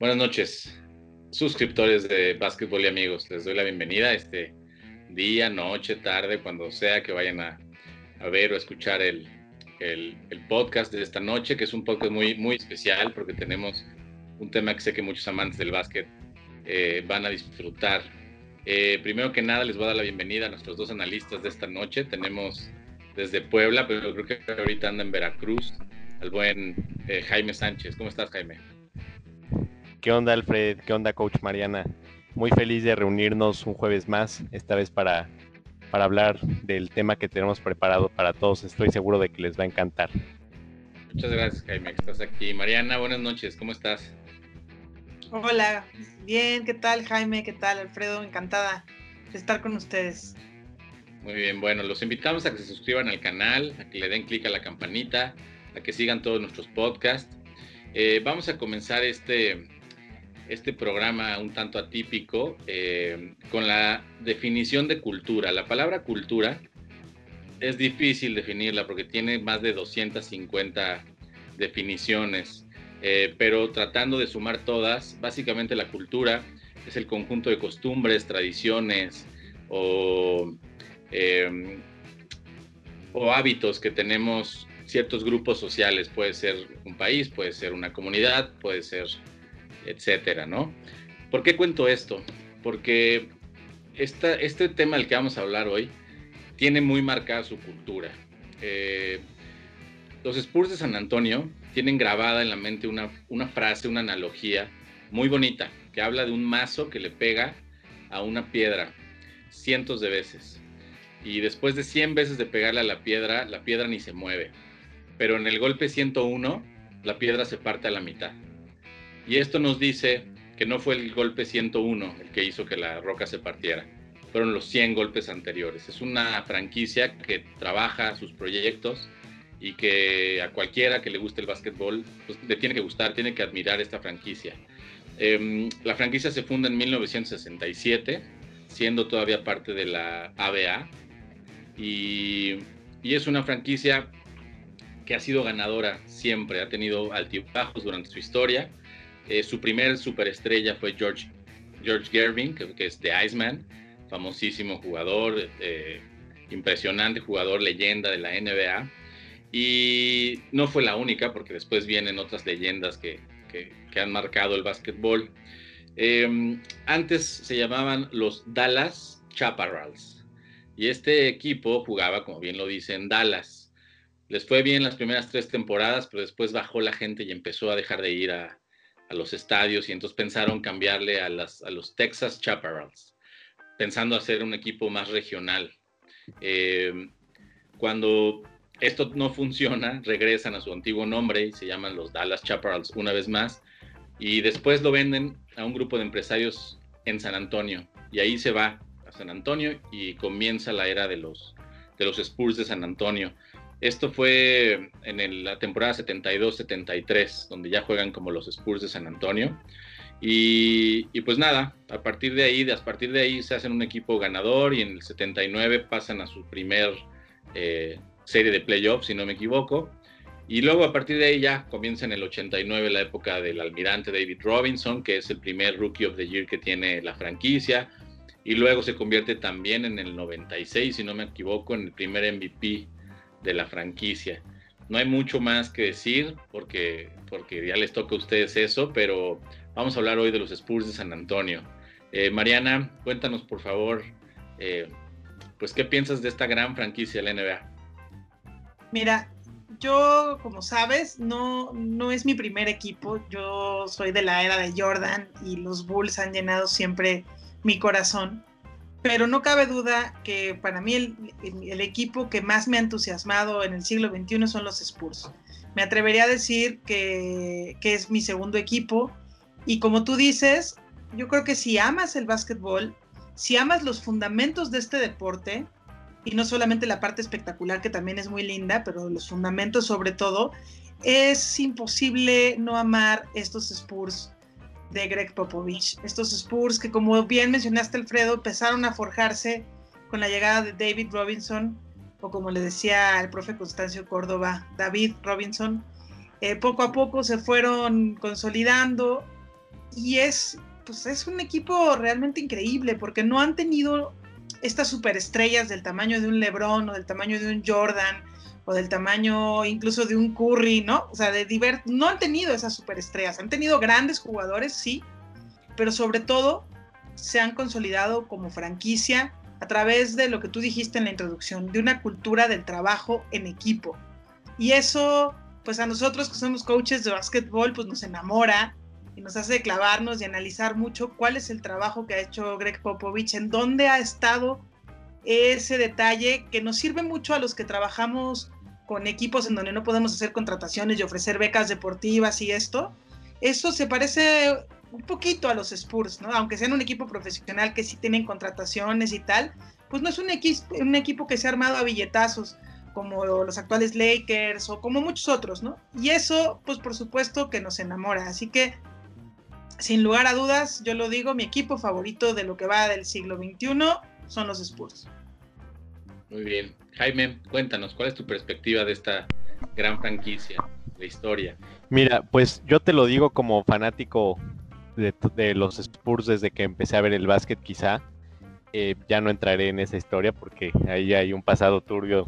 Buenas noches, suscriptores de Básquetbol y amigos. Les doy la bienvenida este día, noche, tarde, cuando sea que vayan a, ver o escuchar el, podcast de esta noche, que es un podcast muy, muy especial porque tenemos un tema que sé que muchos amantes del básquet eh, van a disfrutar. Eh, primero que nada, les voy a dar la bienvenida a nuestros dos analistas de esta noche. Tenemos desde Puebla, pero creo que ahorita anda en Veracruz, al buen eh, Jaime Sánchez. ¿Cómo estás, Jaime? ¿Qué onda, Alfred? ¿Qué onda, Coach Mariana? Muy feliz de reunirnos un jueves más, esta vez para, para hablar del tema que tenemos preparado para todos. Estoy seguro de que les va a encantar. Muchas gracias, Jaime, que estás aquí. Mariana, buenas noches, ¿cómo estás? Hola, bien, ¿qué tal, Jaime? ¿Qué tal, Alfredo? Encantada de estar con ustedes. Muy bien, bueno, los invitamos a que se suscriban al canal, a que le den clic a la campanita, a que sigan todos nuestros podcasts. Eh, vamos a comenzar este, este programa un tanto atípico eh, con la definición de cultura. La palabra cultura es difícil definirla porque tiene más de 250 definiciones, eh, pero tratando de sumar todas, básicamente la cultura es el conjunto de costumbres, tradiciones o Em, o hábitos que tenemos ciertos grupos sociales, puede ser un país, puede ser una comunidad, puede ser etcétera, ¿no? ¿Por qué cuento esto? Porque esta, este tema del que vamos a hablar hoy tiene muy marcada su cultura. Eh, los Spurs de San Antonio tienen grabada en la mente una, una frase, una analogía muy bonita, que habla de un mazo que le pega a una piedra cientos de veces y después de 100 veces de pegarle a la piedra, la piedra ni se mueve. Pero en el golpe 101, la piedra se parte a la mitad. Y esto nos dice que no fue el golpe 101 el que hizo que la roca se partiera, fueron los 100 golpes anteriores. Es una franquicia que trabaja sus proyectos y que a cualquiera que le guste el básquetbol pues, le tiene que gustar, tiene que admirar esta franquicia. Em, la franquicia se funda en 1967, siendo todavía parte de la ABA, y, es una franquicia que ha sido ganadora siempre, ha tenido altibajos durante su historia. Eh, su primer superestrella fue George, George Gervin, que, es The Iceman, famosísimo jugador, eh, impresionante jugador, leyenda de la NBA. Y no fue la única, porque después vienen otras leyendas que, han marcado el básquetbol. Eh, antes se llamaban los Dallas Chaparrals y este equipo jugaba, como bien lo dice, en Dallas. Les fue bien las primeras tres temporadas, pero después bajó la gente y empezó a dejar de ir a, los estadios y entonces pensaron cambiarle a, las, a los Texas Chaparrals, pensando hacer un equipo más regional. Eh, cuando esto no funciona, regresan a su antiguo nombre y se llaman los Dallas Chaparrals una vez más y después lo venden a un grupo de empresarios en San Antonio y ahí se va San Antonio y comienza la era de los, de los Spurs de San Antonio. Esto fue en la temporada 72-73, donde ya juegan como los Spurs de San Antonio. Y, pues nada, a partir de ahí, a partir de ahí se hacen un equipo ganador y en el 79 pasan a su primer eh, serie de playoffs, si no me equivoco. Y luego a partir de ahí ya comienza en el 89 la época del almirante David Robinson, que es el primer Rookie of the Year que tiene la franquicia y luego se convierte también en el 96, si no me equivoco, en el primer MVP de la franquicia. No hay mucho más que decir porque, porque ya les toca a ustedes eso, pero vamos a hablar hoy de los Spurs de San Antonio. Eh, Mariana, cuéntanos por favor, eh, pues qué piensas de esta gran franquicia de la NBA. Mira, yo, como sabes, no, no es mi primer equipo. Yo soy de la era de Jordan y los Bulls han llenado siempre mi corazón, pero no cabe duda que para mí el, equipo que más me ha entusiasmado en el siglo XXI son los Spurs. Me atrevería a decir que, que es mi segundo equipo y como tú dices, yo creo que si amas el básquetbol, si amas los fundamentos de este deporte, y no solamente la parte espectacular que también es muy linda, pero los fundamentos sobre todo, es imposible no amar estos Spurs de Greg Popovich. Estos Spurs que, como bien mencionaste, Alfredo, empezaron a forjarse con la llegada de David Robinson, o como le decía el profe Constancio Córdoba, David Robinson. Eh, poco a poco se fueron consolidando y es, pues es un equipo realmente increíble porque no han tenido estas superestrellas del tamaño de un LeBron o del tamaño de un Jordan o del tamaño incluso de un Curry, ¿no? O sea, de divert no han tenido esas superestrellas, han tenido grandes jugadores, sí, pero sobre todo se han consolidado como franquicia a través de lo que tú dijiste en la introducción, de una cultura del trabajo en equipo. Y eso, pues a nosotros que somos coaches de básquetbol, pues nos enamora y nos hace clavarnos y analizar mucho cuál es el trabajo que ha hecho Greg Popovich, en dónde ha estado ese detalle que nos sirve mucho a los que trabajamos con equipos en donde no podemos hacer contrataciones y ofrecer becas deportivas y esto. Eso se parece un poquito a los Spurs, ¿no? Aunque sean un equipo profesional que sí tienen contrataciones y tal, pues no es un, un equipo que se ha armado a billetazos como los actuales Lakers o como muchos otros, ¿no? Y eso, pues por supuesto que nos enamora. Así que, sin lugar a dudas, yo lo digo, mi equipo favorito de lo que va del siglo XXI son los Spurs. Muy bien. Jaime, cuéntanos, ¿cuál es tu perspectiva de esta gran franquicia, de historia? Mira, pues yo te lo digo como fanático de, los Spurs desde que empecé a ver el básquet quizá. Eh, ya no entraré en esa historia porque ahí hay un pasado turbio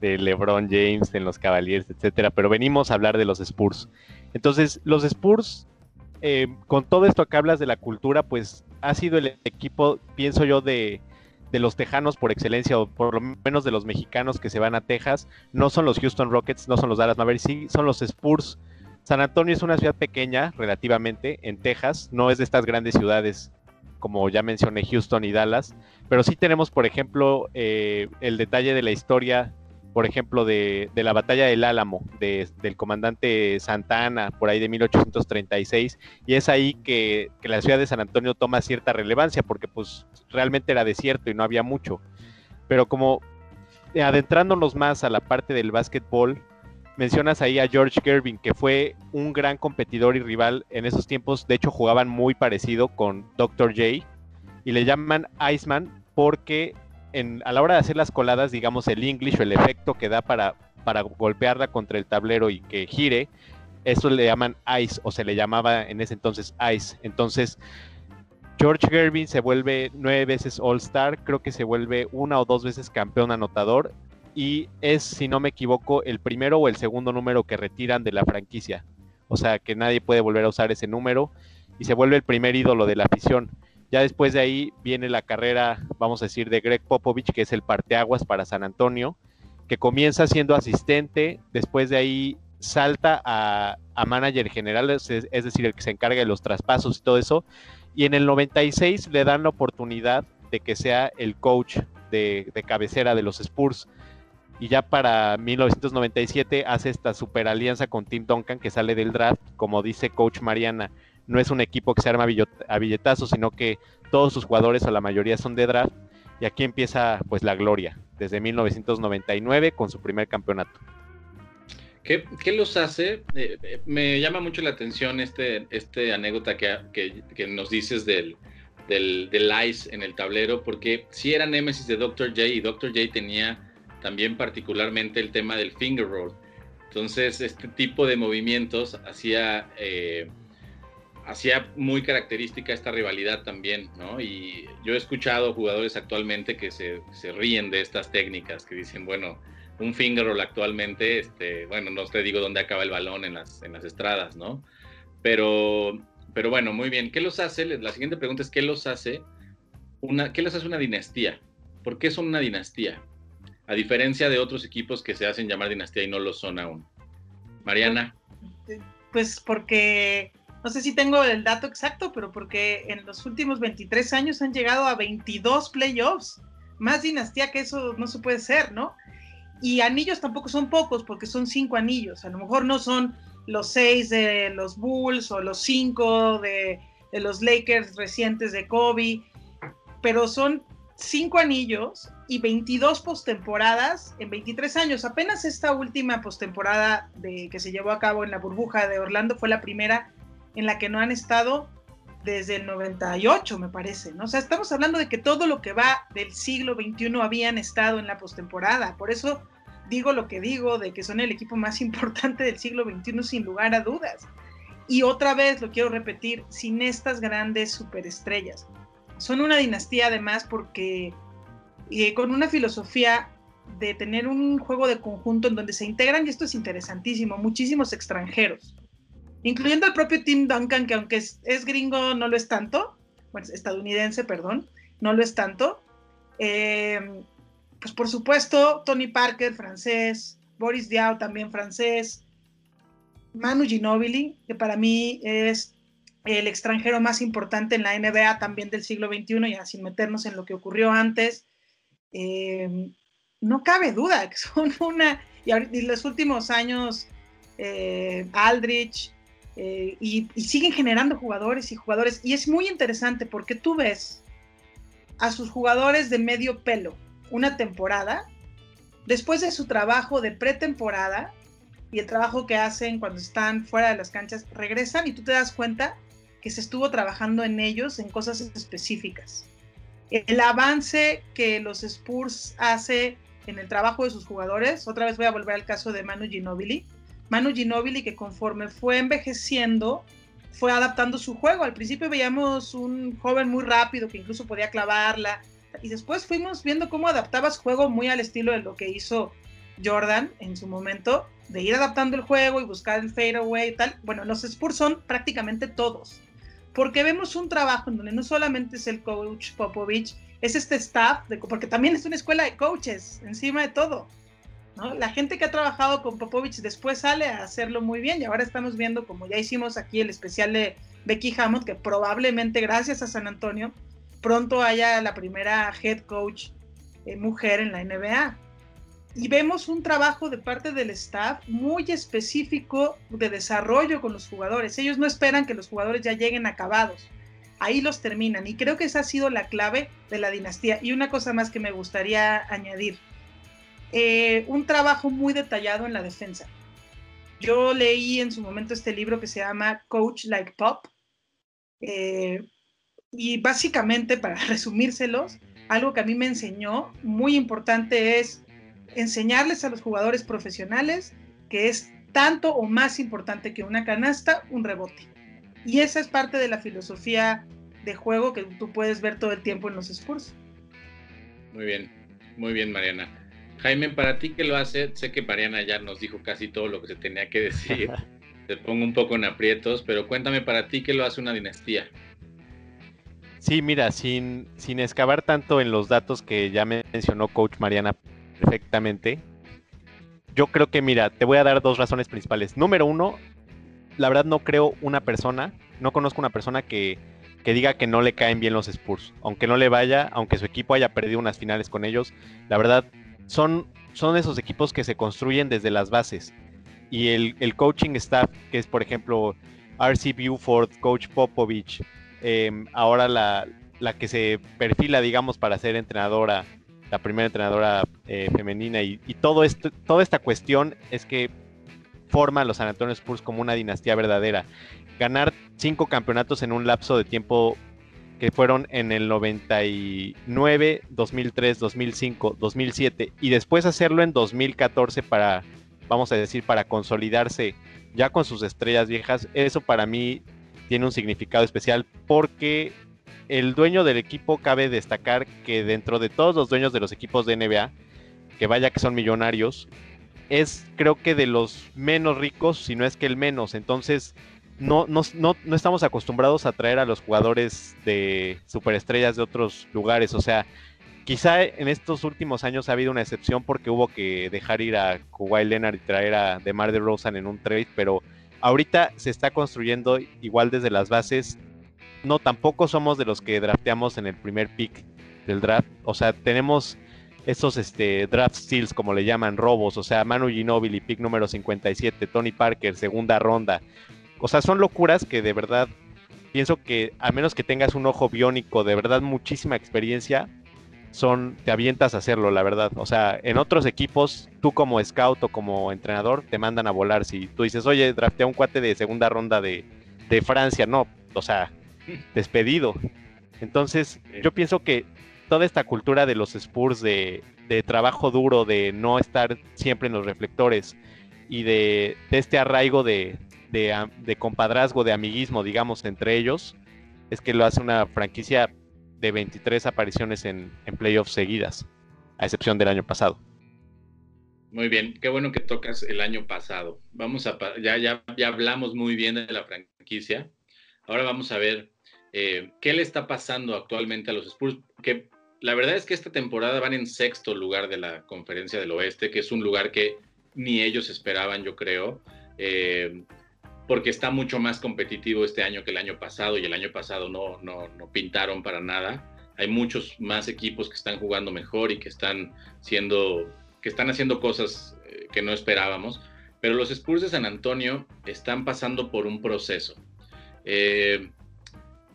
de LeBron James en los Cavaliers, etcétera. Pero venimos a hablar de los Spurs. Entonces, los Spurs, eh, con todo esto que hablas de la cultura, pues ha sido el equipo, pienso yo, de, de los tejanos por excelencia, o por lo menos de los mexicanos que se van a Texas. No son los Houston Rockets, no son los Dallas Mavericks, sí, son los Spurs San Antonio es una ciudad pequeña relativamente en Texas, no es de estas grandes ciudades como ya mencioné Houston y Dallas, pero sí tenemos, por ejemplo, eh, el detalle de la historia, por ejemplo, de, la batalla del Álamo, del comandante Santa Ana, por ahí de 1836, y es ahí que, que, la ciudad de San Antonio toma cierta relevancia, porque pues realmente era desierto y no había mucho. Pero como adentrándonos más a la parte del básquetbol, mencionas ahí a George Gervin, que fue un gran competidor y rival en esos tiempos. De hecho, jugaban muy parecido con Dr. J. Y le llaman Iceman porque en, a la hora de hacer las coladas, digamos, el English o el efecto que da para, para golpearla contra el tablero y que gire, eso le llaman Ice o se le llamaba en ese entonces Ice. Entonces, George Gervin se vuelve nueve veces All Star, creo que se vuelve una o dos veces campeón anotador y es, si no me equivoco, el primero o el segundo número que retiran de la franquicia. O sea, que nadie puede volver a usar ese número y se vuelve el primer ídolo de la afición. Ya después de ahí viene la carrera, vamos a decir, de Greg Popovich, que es el parteaguas para San Antonio, que comienza siendo asistente, después de ahí salta a, manager general, es, decir, el que se encarga de los traspasos y todo eso, y en el 96 le dan la oportunidad de que sea el coach de, de cabecera de los Spurs. Y ya para 1997 hace esta super alianza con Tim Duncan que sale del draft, como dice coach Mariana, no es un equipo que se arma a billetazos, sino que todos sus jugadores o la mayoría son de draft y aquí empieza pues la gloria desde 1999 con su primer campeonato. ¿Qué, los hace? Eh, eh, me llama mucho la atención este, este anécdota que, que, nos dices del, del, del, Ice en el tablero, porque si era Nemesis de Dr. J y Dr. J tenía también particularmente el tema del finger roll. Entonces, este tipo de movimientos hacía, eh, hacía muy característica esta rivalidad también, ¿no? Y yo he escuchado jugadores actualmente que se, se ríen de estas técnicas, que dicen, bueno, un finger roll actualmente, este, bueno, no te digo dónde acaba el balón en las, en las estradas, ¿no? Pero, pero bueno, muy bien. ¿Qué los hace? La siguiente pregunta es, ¿qué los hace una, qué les hace una dinastía? ¿Por qué son una dinastía? a diferencia de otros equipos que se hacen llamar dinastía y no lo son aún. Mariana. Pues porque, no sé si tengo el dato exacto, pero porque en los últimos 23 años han llegado a 22 playoffs. Más dinastía que eso no se puede ser, ¿no? Y anillos tampoco son pocos, porque son cinco anillos. A lo mejor no son los seis de los Bulls o los cinco de, de los Lakers recientes de Kobe, pero son cinco anillos y 22 postemporadas en 23 años. Apenas esta última postemporada que se llevó a cabo en la burbuja de Orlando fue la primera en la que no han estado desde el 98, me parece. ¿no? O sea, estamos hablando de que todo lo que va del siglo XXI habían estado en la postemporada. Por eso digo lo que digo, de que son el equipo más importante del siglo XXI sin lugar a dudas. Y otra vez, lo quiero repetir, sin estas grandes superestrellas. Son una dinastía además porque eh, con una filosofía de tener un juego de conjunto en donde se integran, y esto es interesantísimo, muchísimos extranjeros, incluyendo al propio Tim Duncan, que aunque es, gringo, no lo es tanto, bueno, estadounidense, perdón, no lo es tanto. Eh, pues por supuesto, Tony Parker, francés, Boris Diaw, también francés, Manu Ginobili, que para mí es el extranjero más importante en la NBA también del siglo XXI, ya sin meternos en lo que ocurrió antes. Eh, no cabe duda que son una, y, en los últimos años, eh, Aldrich, eh, y, y, siguen generando jugadores y jugadores, y es muy interesante porque tú ves a sus jugadores de medio pelo una temporada, después de su trabajo de pretemporada y el trabajo que hacen cuando están fuera de las canchas, regresan y tú te das cuenta que se estuvo trabajando en ellos en cosas específicas. El avance que los Spurs hace en el trabajo de sus jugadores, otra vez voy a volver al caso de Manu Ginobili, Manu Ginobili que conforme fue envejeciendo, fue adaptando su juego. Al principio veíamos un joven muy rápido que incluso podía clavarla, y después fuimos viendo cómo adaptaba su juego muy al estilo de lo que hizo Jordan en su momento, de ir adaptando el juego y buscar el fadeaway y tal. Bueno, los Spurs son prácticamente todos, porque vemos un trabajo en donde no solamente es el coach Popovich, es este staff, porque también es una escuela de coaches encima de todo. ¿No? La gente que ha trabajado con Popovich después sale a hacerlo muy bien y ahora estamos viendo, como ya hicimos aquí el especial de Becky Hammond, que probablemente gracias a San Antonio pronto haya la primera head coach eh, mujer en la NBA. Y vemos un trabajo de parte del staff muy específico de desarrollo con los jugadores. Ellos no esperan que los jugadores ya lleguen acabados. Ahí los terminan. Y creo que esa ha sido la clave de la dinastía. Y una cosa más que me gustaría añadir. Eh, un trabajo muy detallado en la defensa. Yo leí en su momento este libro que se llama Coach Like Pop. Eh, y básicamente, para resumírselos, algo que a mí me enseñó muy importante es enseñarles a los jugadores profesionales que es tanto o más importante que una canasta, un rebote. Y esa es parte de la filosofía de juego que tú puedes ver todo el tiempo en los Spurs. Muy bien, muy bien, Mariana. Jaime, para ti que lo hace, sé que Mariana ya nos dijo casi todo lo que se tenía que decir. Te pongo un poco en aprietos, pero cuéntame para ti qué lo hace una dinastía. Sí, mira, sin, sin excavar tanto en los datos que ya mencionó Coach Mariana perfectamente, yo creo que, mira, te voy a dar dos razones principales. Número uno, la verdad no creo una persona, no conozco una persona que, que diga que no le caen bien los Spurs. Aunque no le vaya, aunque su equipo haya perdido unas finales con ellos, la verdad son, son esos equipos que se construyen desde las bases. Y el, el coaching staff, que es por ejemplo RC Buford, Coach Popovich, Em, ahora la, que se perfila, digamos, para ser entrenadora, la primera entrenadora eh, femenina y, todo esto, toda esta cuestión es que forma a los San Antonio Spurs como una dinastía verdadera. Ganar cinco campeonatos en un lapso de tiempo que fueron en el 99, 2003, 2005, 2007 y después hacerlo en 2014 para, vamos a decir, para consolidarse ya con sus estrellas viejas, eso para mí tiene un significado especial porque el dueño del equipo cabe destacar que dentro de todos los dueños de los equipos de NBA, que vaya que son millonarios, es creo que de los menos ricos, si no es que el menos. Entonces, no, no, no, no estamos acostumbrados a traer a los jugadores de superestrellas de otros lugares. O sea, quizá en estos últimos años ha habido una excepción porque hubo que dejar ir a Kawhi Leonard y traer a DeMar DeRozan en un trade, pero ahorita se está construyendo igual desde las bases. No, tampoco somos de los que drafteamos en el primer pick del draft. O sea, tenemos estos este, draft steals, como le llaman, robos. O sea, Manu Ginobili, pick número 57, Tony Parker, segunda ronda. O sea, son locuras que de verdad pienso que a menos que tengas un ojo biónico, de verdad muchísima experiencia, son, te avientas a hacerlo, la verdad. O sea, en otros equipos, tú como scout o como entrenador, te mandan a volar. Si tú dices, oye, draftea un cuate de segunda ronda de, Francia, no, o sea, despedido. Entonces, yo pienso que toda esta cultura de los Spurs de, trabajo duro, de no estar siempre en los reflectores y de, este arraigo de, de, compadrazgo, de amiguismo, digamos, entre ellos, es que lo hace una franquicia de 23 apariciones en, en playoffs seguidas, a excepción del año pasado. Muy bien, qué bueno que tocas el año pasado. Vamos a ya, ya, ya hablamos muy bien de la franquicia. Ahora vamos a ver eh, qué le está pasando actualmente a los Spurs. Que la verdad es que esta temporada van en sexto lugar de la conferencia del oeste, que es un lugar que ni ellos esperaban, yo creo. Eh, porque está mucho más competitivo este año que el año pasado y el año pasado no, no, no pintaron para nada. Hay muchos más equipos que están jugando mejor y que están siendo, que están haciendo cosas eh, que no esperábamos. Pero los Spurs de San Antonio están pasando por un proceso. Eh,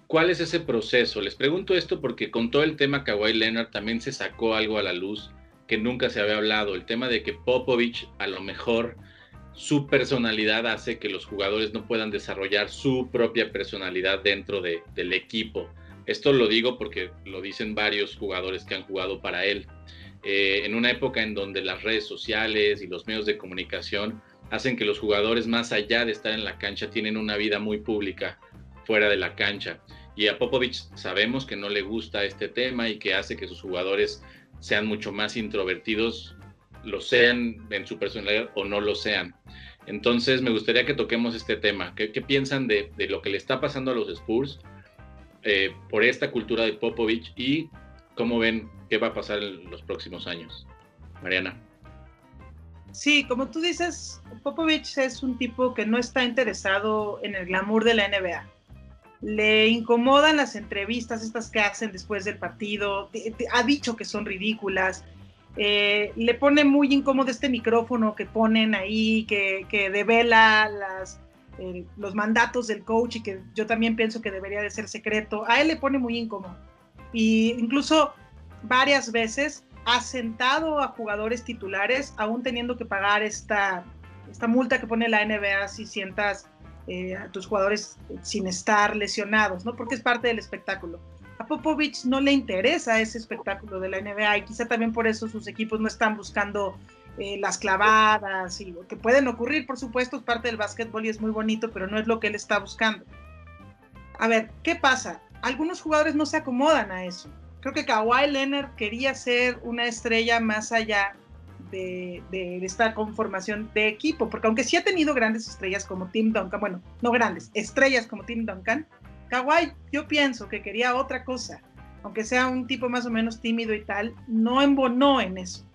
¿Cuál es ese proceso? Les pregunto esto porque con todo el tema Kawhi Leonard también se sacó algo a la luz que nunca se había hablado, el tema de que Popovich a lo mejor su personalidad hace que los jugadores no puedan desarrollar su propia personalidad dentro del equipo. Esto lo digo porque lo dicen varios jugadores que han jugado para él. Eh, en una época en donde las redes sociales y los medios de comunicación hacen que los jugadores, más allá de estar en la cancha, tienen una vida muy pública fuera de la cancha. Y a Popovich sabemos que no le gusta este tema y que hace que sus jugadores sean mucho más introvertidos lo sean en su personalidad o no lo sean. Entonces me gustaría que toquemos este tema. ¿Qué, piensan de, lo que le está pasando a los Spurs eh, por esta cultura de Popovich y cómo ven qué va a pasar en los próximos años? Mariana. Sí, como tú dices, Popovich es un tipo que no está interesado en el glamour de la NBA. Le incomodan las entrevistas, estas que hacen después del partido. Ha dicho que son ridículas eh, le pone muy incómodo este micrófono que ponen ahí, que, devela las, los mandatos del coach y que yo también pienso que debería de ser secreto. A él le pone muy incómodo. Y incluso varias veces ha sentado a jugadores titulares, aún teniendo que pagar esta, esta multa que pone la NBA si sientas eh, a tus jugadores sin estar lesionados, ¿no? Porque es parte del espectáculo a Popovich no le interesa ese espectáculo de la NBA y quizá también por eso sus equipos no están buscando eh, las clavadas y lo que pueden ocurrir, por supuesto, es parte del básquetbol y es muy bonito, pero no es lo que él está buscando. A ver, ¿qué pasa? Algunos jugadores no se acomodan a eso. Creo que Kawhi Leonard quería ser una estrella más allá de, de, esta conformación de equipo, porque aunque sí ha tenido grandes estrellas como Tim Duncan, bueno, no grandes, estrellas como Tim Duncan, Kawhi, yo pienso que quería otra cosa, aunque sea un tipo más o menos tímido y tal, no embonó en eso.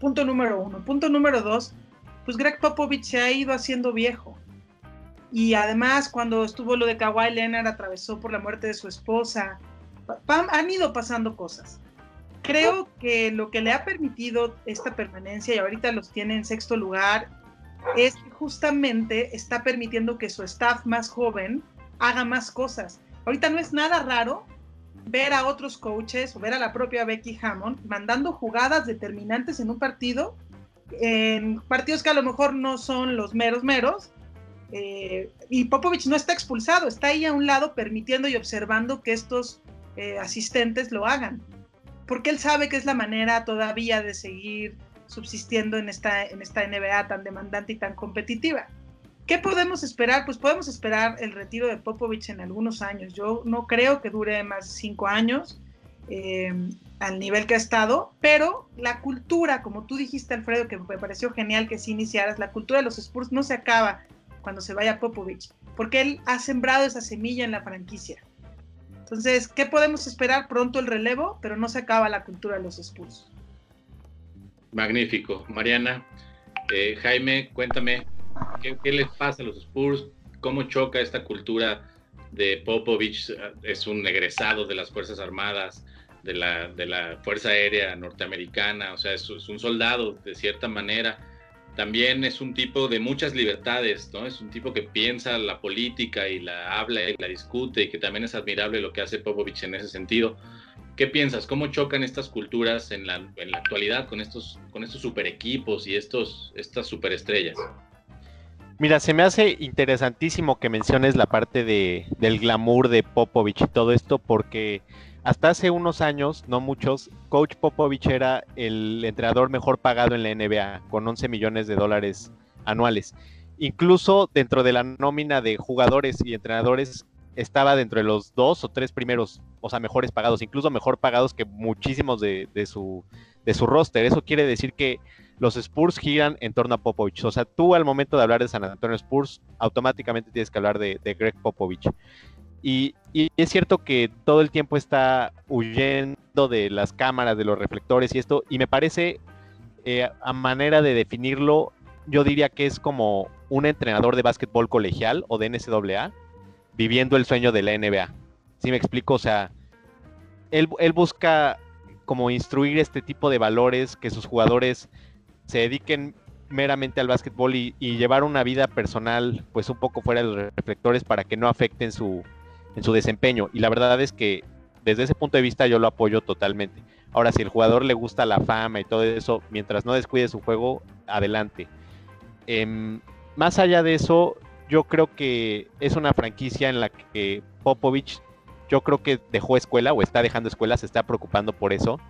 Punto número uno. Punto número dos, pues Greg Popovich se ha ido haciendo viejo. Y además, cuando estuvo lo de Kawhi Leonard, atravesó por la muerte de su esposa. Han ido pasando cosas. Creo que lo que le ha permitido esta permanencia, y ahorita los tiene en sexto lugar, es que justamente está permitiendo que su staff más joven haga más cosas. Ahorita no es nada raro ver a otros coaches o ver a la propia Becky Hammond mandando jugadas determinantes en un partido, en partidos que a lo mejor no son los meros meros, eh, y Popovich no está expulsado, está ahí a un lado permitiendo y observando que estos eh, asistentes lo hagan, porque él sabe que es la manera todavía de seguir subsistiendo en esta, en esta NBA tan demandante y tan competitiva. ¿Qué podemos esperar? Pues podemos esperar el retiro de Popovich en algunos años. Yo no creo que dure más de cinco años eh, al nivel que ha estado, pero la cultura, como tú dijiste, Alfredo, que me pareció genial que sí iniciaras, la cultura de los Spurs no se acaba cuando se vaya Popovich, porque él ha sembrado esa semilla en la franquicia. Entonces, ¿qué podemos esperar? Pronto el relevo, pero no se acaba la cultura de los Spurs. Magnífico. Mariana, eh, Jaime, cuéntame, ¿Qué, les pasa a los Spurs? ¿Cómo choca esta cultura de Popovich? Es un egresado de las Fuerzas Armadas, de la, de la Fuerza Aérea Norteamericana, o sea, es, un soldado de cierta manera. También es un tipo de muchas libertades, ¿no? Es un tipo que piensa la política y la habla y la discute y que también es admirable lo que hace Popovich en ese sentido. ¿Qué piensas? ¿Cómo chocan estas culturas en la, en la actualidad con estos, con estos super equipos y estos, estas superestrellas? Mira, se me hace interesantísimo que menciones la parte de, del glamour de Popovich y todo esto, porque hasta hace unos años, no muchos, Coach Popovich era el entrenador mejor pagado en la NBA, con 11 millones de dólares anuales. incluso dentro de la nómina de jugadores y entrenadores estaba dentro de los dos o tres primeros, o sea, mejores pagados, incluso mejor pagados que muchísimos de, su, de su roster. Eso quiere decir que los Spurs giran en torno a Popovich. O sea, tú al momento de hablar de San Antonio Spurs, automáticamente tienes que hablar de, Greg Popovich. Y, es cierto que todo el tiempo está huyendo de las cámaras, de los reflectores y esto, y me parece, eh, a manera de definirlo, yo diría que es como un entrenador de básquetbol colegial o de NCAA viviendo el sueño de la NBA. ¿Sí me explico? O sea, él, busca como instruir este tipo de valores, que sus jugadores se dediquen meramente al básquetbol y, llevar una vida personal pues un poco fuera de los reflectores para que no afecten su, en su desempeño. Y la verdad es que desde ese punto de vista yo lo apoyo totalmente. Ahora, si el jugador le gusta la fama y todo eso, mientras no descuide su juego, adelante. Em, más allá de eso, yo creo que es una franquicia en la que Popovich, yo creo que dejó escuela o está dejando escuela, se está preocupando por eso.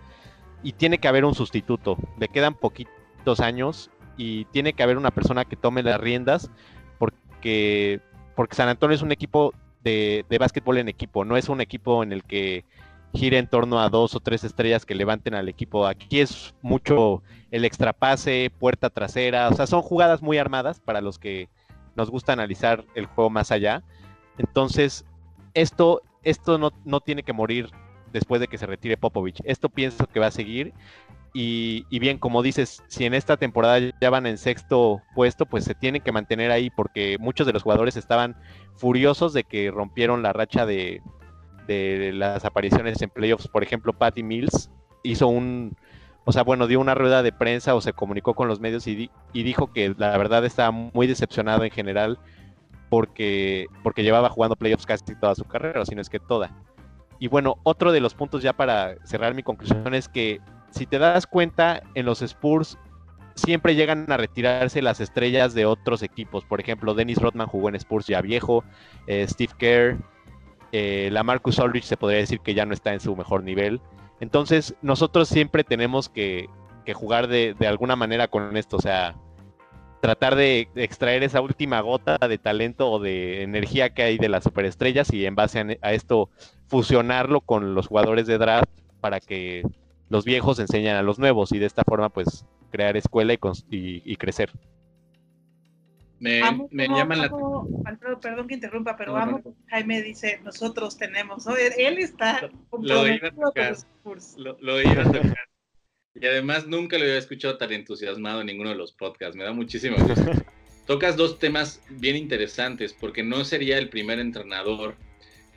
Y tiene que haber un sustituto. Le quedan poquitos años y tiene que haber una persona que tome las riendas porque, porque San Antonio es un equipo de, de básquetbol en equipo, no es un equipo en el que gira en torno a dos o tres estrellas que levanten al equipo. Aquí es mucho el extrapase, puerta trasera, o sea, son jugadas muy armadas para los que nos gusta analizar el juego más allá. Entonces, esto, esto no, no tiene que morir después de que se retire Popovich. Esto pienso que va a seguir. Y, bien, como dices, si en esta temporada ya van en sexto puesto, pues se tienen que mantener ahí porque muchos de los jugadores estaban furiosos de que rompieron la racha de, de las apariciones en playoffs. Por ejemplo, Patty Mills hizo un, o sea, bueno, dio una rueda de prensa o se comunicó con los medios y, dijo que la verdad estaba muy decepcionado en general porque, porque llevaba jugando playoffs casi toda su carrera, si no es que toda. Y bueno, otro de los puntos ya para cerrar mi conclusión es que si te das cuenta, en los Spurs siempre llegan a retirarse las estrellas de otros equipos. Por ejemplo, Dennis Rodman jugó en Spurs ya viejo, eh, Steve Kerr, eh, la Marcus Aldridge se podría decir que ya no está en su mejor nivel. Entonces, nosotros siempre tenemos que, jugar de, alguna manera con esto, o sea, tratar de, extraer esa última gota de talento o de energía que hay de las superestrellas y en base a, esto fusionarlo con los jugadores de draft para que los viejos enseñen a los nuevos y de esta forma pues crear escuela y, y crecer. Me, me llaman la Alfredo, perdón que interrumpa, pero vamos, Jaime dice, nosotros tenemos, él está lo iba a tocar, lo, iba a tocar. Y además nunca lo había escuchado tan entusiasmado en ninguno de los podcasts, me da muchísimo gusto. Tocas dos temas bien interesantes, porque no sería el primer entrenador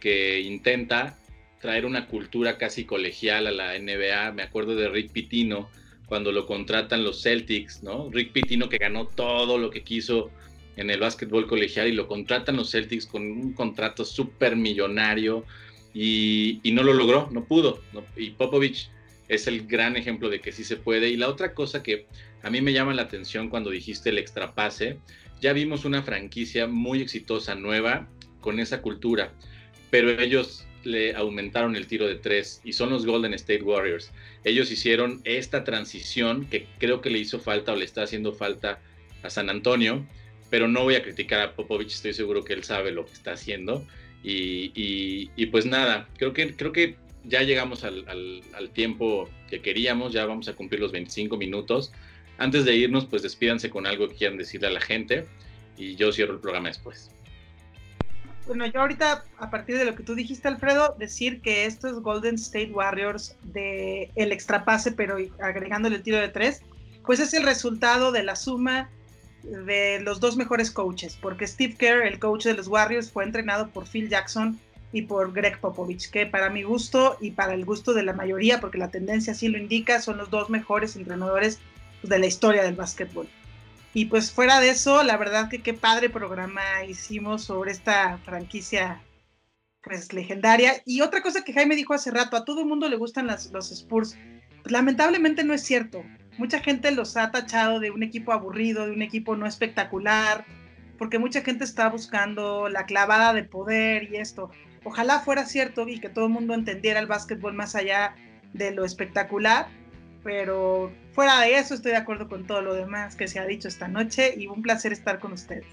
que intenta traer una cultura casi colegial a la NBA. Me acuerdo de Rick Pitino, cuando lo contratan los Celtics, ¿no? Rick Pitino que ganó todo lo que quiso en el básquetbol colegial y lo contratan los Celtics con un contrato súper millonario y, no lo logró, no pudo. Y Popovich es el gran ejemplo de que sí se puede. Y la otra cosa que a mí me llama la atención cuando dijiste el extrapase, ya vimos una franquicia muy exitosa, nueva, con esa cultura, pero ellos le aumentaron el tiro de tres y son los Golden State Warriors. Ellos hicieron esta transición que creo que le hizo falta o le está haciendo falta a San Antonio pero no voy a criticar a Popovich, estoy seguro que él sabe lo que está haciendo. Y, pues nada, creo que, creo que ya llegamos al, tiempo que queríamos, ya vamos a cumplir los 25 minutos. Antes de irnos, pues despídanse con algo que quieran decirle a la gente y yo cierro el programa después. Bueno, yo ahorita, a partir de lo que tú dijiste, Alfredo, decir que esto es Golden State Warriors de el extrapase, pero agregándole el tiro de tres, pues es el resultado de la suma de los dos mejores coaches, porque Steve Kerr, el coach de los Warriors, fue entrenado por Phil Jackson y por Greg Popovich, que para mi gusto y para el gusto de la mayoría, porque la tendencia así lo indica, son los dos mejores entrenadores de la historia del básquetbol. Y pues fuera de eso, la verdad que qué padre programa hicimos sobre esta franquicia pues legendaria. Y otra cosa que Jaime dijo hace rato, a todo el mundo le gustan los Spurs. Pues, lamentablemente no es cierto mucha gente los ha tachado de un equipo aburrido, de un equipo no espectacular, porque mucha gente está buscando la clavada de poder y esto. Ojalá fuera cierto y que todo el mundo entendiera el básquetbol más allá de lo espectacular, pero fuera de eso estoy de acuerdo con todo lo demás que se ha dicho esta noche y un placer estar con ustedes.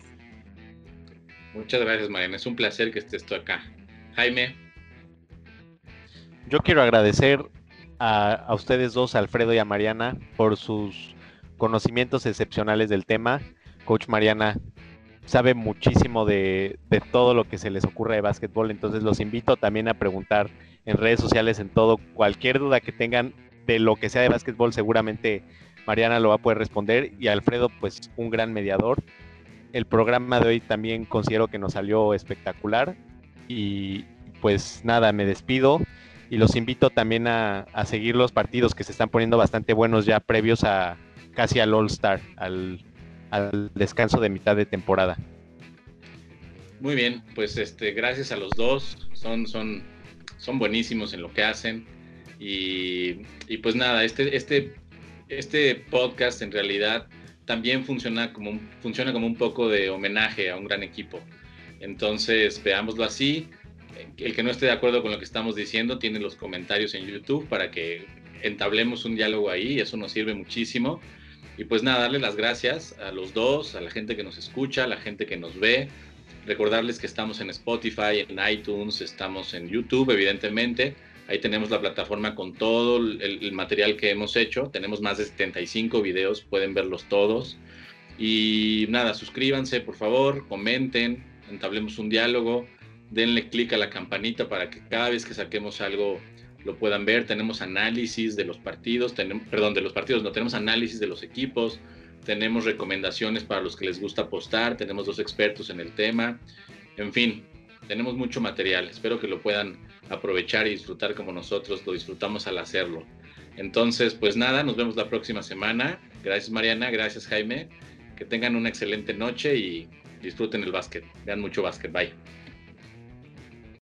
Muchas gracias, Mariana. Es un placer que estés tú acá. Jaime. Yo quiero agradecer a, a, ustedes dos, Alfredo y a Mariana, por sus conocimientos excepcionales del tema. Coach Mariana sabe muchísimo de, de, todo lo que se les ocurre de básquetbol, entonces los invito también a preguntar en redes sociales, en todo, cualquier duda que tengan de lo que sea de básquetbol, seguramente Mariana lo va a poder responder y Alfredo, pues un gran mediador. El programa de hoy también considero que nos salió espectacular y pues nada, me despido y los invito también a, a seguir los partidos que se están poniendo bastante buenos ya previos a casi al All Star, al, al descanso de mitad de temporada. Muy bien, pues este, gracias a los dos, son, son, son buenísimos en lo que hacen. Y, pues nada, este, este, este podcast en realidad también funciona como, un, funciona como un poco de homenaje a un gran equipo. Entonces, veámoslo así. El que no esté de acuerdo con lo que estamos diciendo tiene los comentarios en YouTube para que entablemos un diálogo ahí, eso nos sirve muchísimo. Y pues nada, darles las gracias a los dos, a la gente que nos escucha, a la gente que nos ve. Recordarles que estamos en Spotify, en iTunes, estamos en YouTube, evidentemente. Ahí tenemos la plataforma con todo el, material que hemos hecho. Tenemos más de 75 videos, pueden verlos todos. Y nada, suscríbanse, por favor, comenten, entablemos un diálogo, denle clic a la campanita para que cada vez que saquemos algo lo puedan ver. Tenemos análisis de los partidos, tenemos, perdón, de los partidos, no tenemos análisis de los equipos, tenemos recomendaciones para los que les gusta apostar, tenemos dos expertos en el tema, en fin, tenemos mucho material. Espero que lo puedan aprovechar y disfrutar como nosotros lo disfrutamos al hacerlo. Entonces, pues nada, nos vemos la próxima semana. Gracias Mariana, gracias Jaime. Que tengan una excelente noche y disfruten el básquet. Vean mucho básquet. Bye.